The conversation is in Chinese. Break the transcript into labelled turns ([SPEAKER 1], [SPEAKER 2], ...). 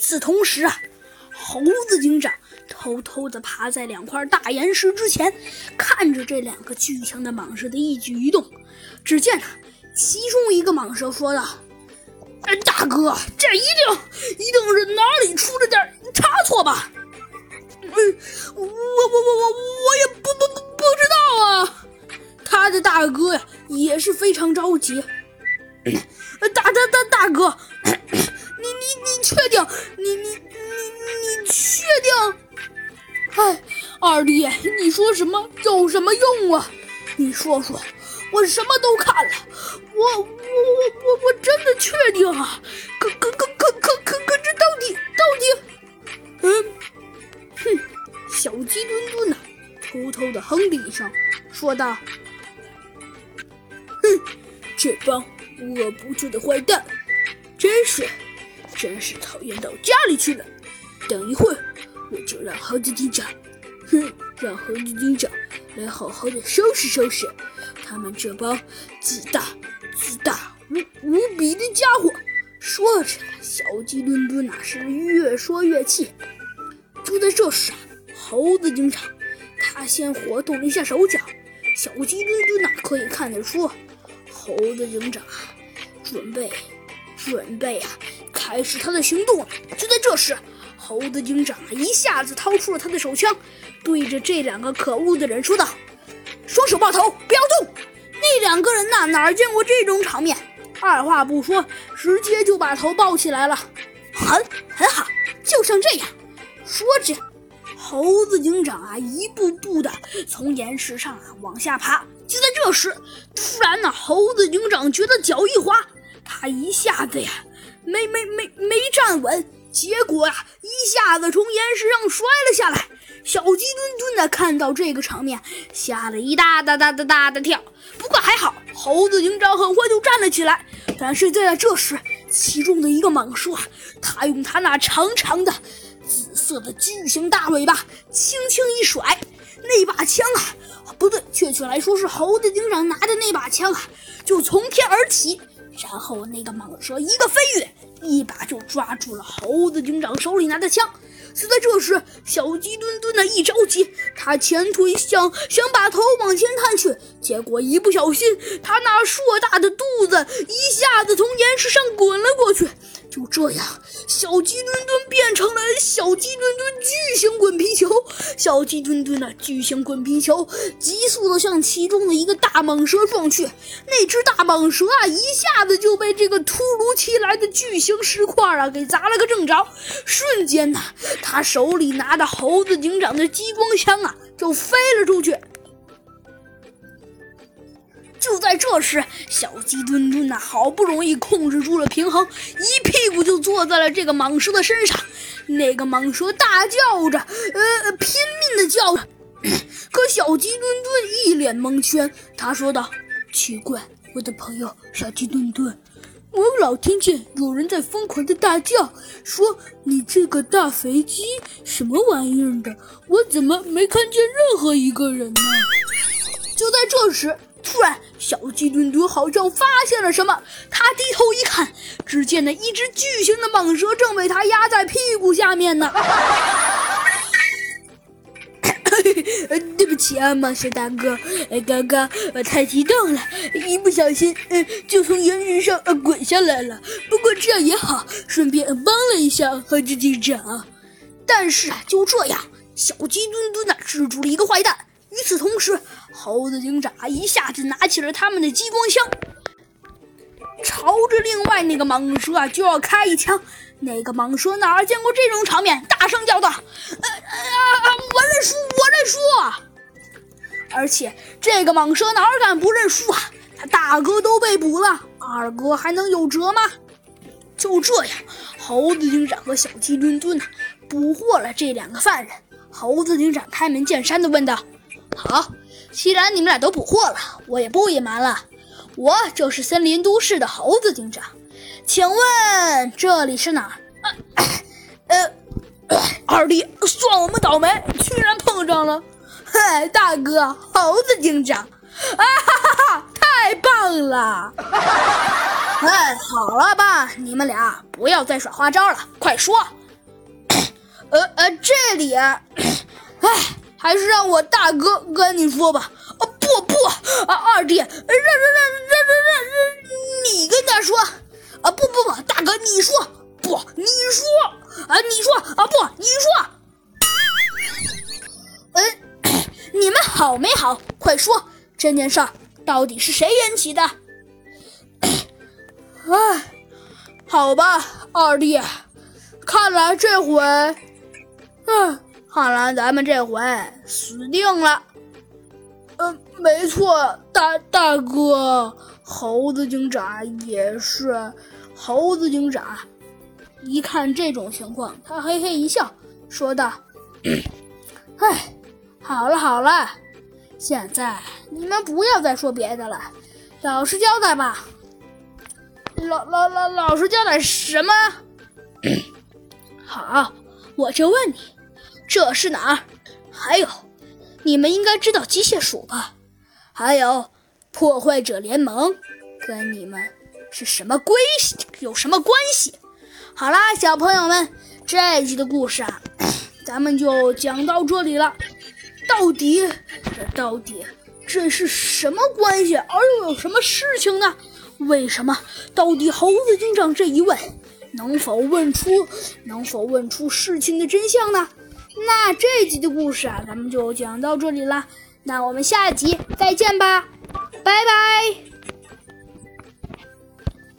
[SPEAKER 1] 此同时啊，猴子警长偷偷地爬在两块大岩石之前，看着这两个巨强的蟒蛇的一举一动。只见啊，其中一个蟒蛇说道：“哎，大哥，这一定一定是哪里出了点差错吧？”嗯，我我我我我也不不不不知道啊。他的大哥呀也是非常着急。大大大大哥，你你你确定？你你你你确定？哎，二弟，你说什么有什么用啊？你说说，我什么都看了，我我我我我真的确定啊！可可可可可可可这到底到底？嗯，哼，小鸡墩墩呐，偷偷的哼了一声，说道：“哼，这帮……”无恶不作的坏蛋，真是，真是讨厌到家里去了。等一会儿，我就让猴子警长，哼，让猴子警长来好好的收拾收拾他们这帮自大、自大无无比的家伙。说着，小鸡墩墩那是越说越气。就在这时，猴子警长他先活动了一下手脚，小鸡墩墩哪可以看得出。猴子警长准备，准备啊，开始他的行动了。就在这时，猴子警长一下子掏出了他的手枪，对着这两个可恶的人说道：“双手抱头，不要动！”那两个人呐，哪儿见过这种场面，二话不说，直接就把头抱起来了。很很好，就像这样。说着，猴子警长啊，一步步的从岩石上啊往下爬。就在这时，突然呢，猴子警长觉得脚一滑，他一下子呀，没没没没站稳，结果呀，一下子从岩石上摔了下来。小鸡墩墩的看到这个场面，吓了一大大大大大的跳。不过还好，猴子警长很快就站了起来。但是就在这时，其中的一个蟒蛇，他用他那长长的紫色的巨型大尾巴轻轻一甩，那把枪啊。不对，确切来说是猴子警长拿的那把枪啊，就从天而起，然后那个蟒蛇一个飞跃，一把就抓住了猴子警长手里拿的枪。就在这时，小鸡墩墩的一着急，他前腿想想把头往前探去，结果一不小心，他那硕大的肚子一下子从岩石上滚了过去。就这样，小鸡墩墩变成了小鸡墩墩巨型滚皮球。小鸡墩墩的巨型滚皮球急速的向其中的一个大蟒蛇撞去。那只大蟒蛇啊，一下子就被这个突如其来的巨型石块啊给砸了个正着。瞬间呢，他手里拿着猴子警长的激光枪啊就飞了出去。就在这时，小鸡墩墩呐，好不容易控制住了平衡，一屁股就坐在了这个蟒蛇的身上。那个蟒蛇大叫着，呃，拼命的叫着。可小鸡墩墩一脸蒙圈，他说道：“奇怪，我的朋友小鸡墩墩，我老听见有人在疯狂的大叫，说你这个大肥鸡什么玩意儿的，我怎么没看见任何一个人呢？”就在这时。突然，小鸡墩墩好像发现了什么，他低头一看，只见那一只巨型的蟒蛇正被他压在屁股下面呢。对不起啊，蟒蛇大哥，刚刚我太激动了，一不小心，嗯，就从岩石上呃滚下来了。不过这样也好，顺便帮了一下和自己长。但是啊，就这样，小鸡墩墩呢制住了一个坏蛋。与此同时，猴子警长一下子拿起了他们的激光枪，朝着另外那个蟒蛇啊就要开一枪。那个蟒蛇哪儿见过这种场面，大声叫道：“啊啊！我认输，我认输！”而且这个蟒蛇哪敢不认输啊？他大哥都被捕了，二哥还能有辙吗？就这样，猴子警长和小鸡墩墩呢捕获了这两个犯人。猴子警长开门见山地问道。好，既然你们俩都捕获了，我也不隐瞒了，我就是森林都市的猴子警长。请问这里是哪儿？呃，二弟，算我们倒霉，居然碰上了。嗨，大哥，猴子警长，啊哈哈哈，太棒了！哎，好了吧，你们俩不要再耍花招了，快说，呃呃，这里啊，哎，还是让我大哥跟你说吧。啊不不啊，二弟，让让让让让让让你跟他说。啊不不不，大哥你说不，你说啊你说啊不你说。嗯，你们好没好？快说，这件事到底是谁引起的？哎，好吧，二弟。看来这回，嗯，看来咱们这回死定了。嗯，没错，大大哥，猴子警长也是。猴子警长一看这种情况，他嘿嘿一笑，说道：“ 哎，好了好了，现在你们不要再说别的了，老实交代吧。老老老老实交代什么？” 好，我就问你，这是哪儿？还有，你们应该知道机械鼠吧？还有，破坏者联盟跟你们是什么关系？有什么关系？好啦，小朋友们，这一集的故事啊，咱们就讲到这里了。到底，这到底这是什么关系？而又有什么事情呢？为什么？到底猴子警长这一问？能否问出能否问出事情的真相呢？那这集的故事啊，咱们就讲到这里了。那我们下集再见吧，拜拜。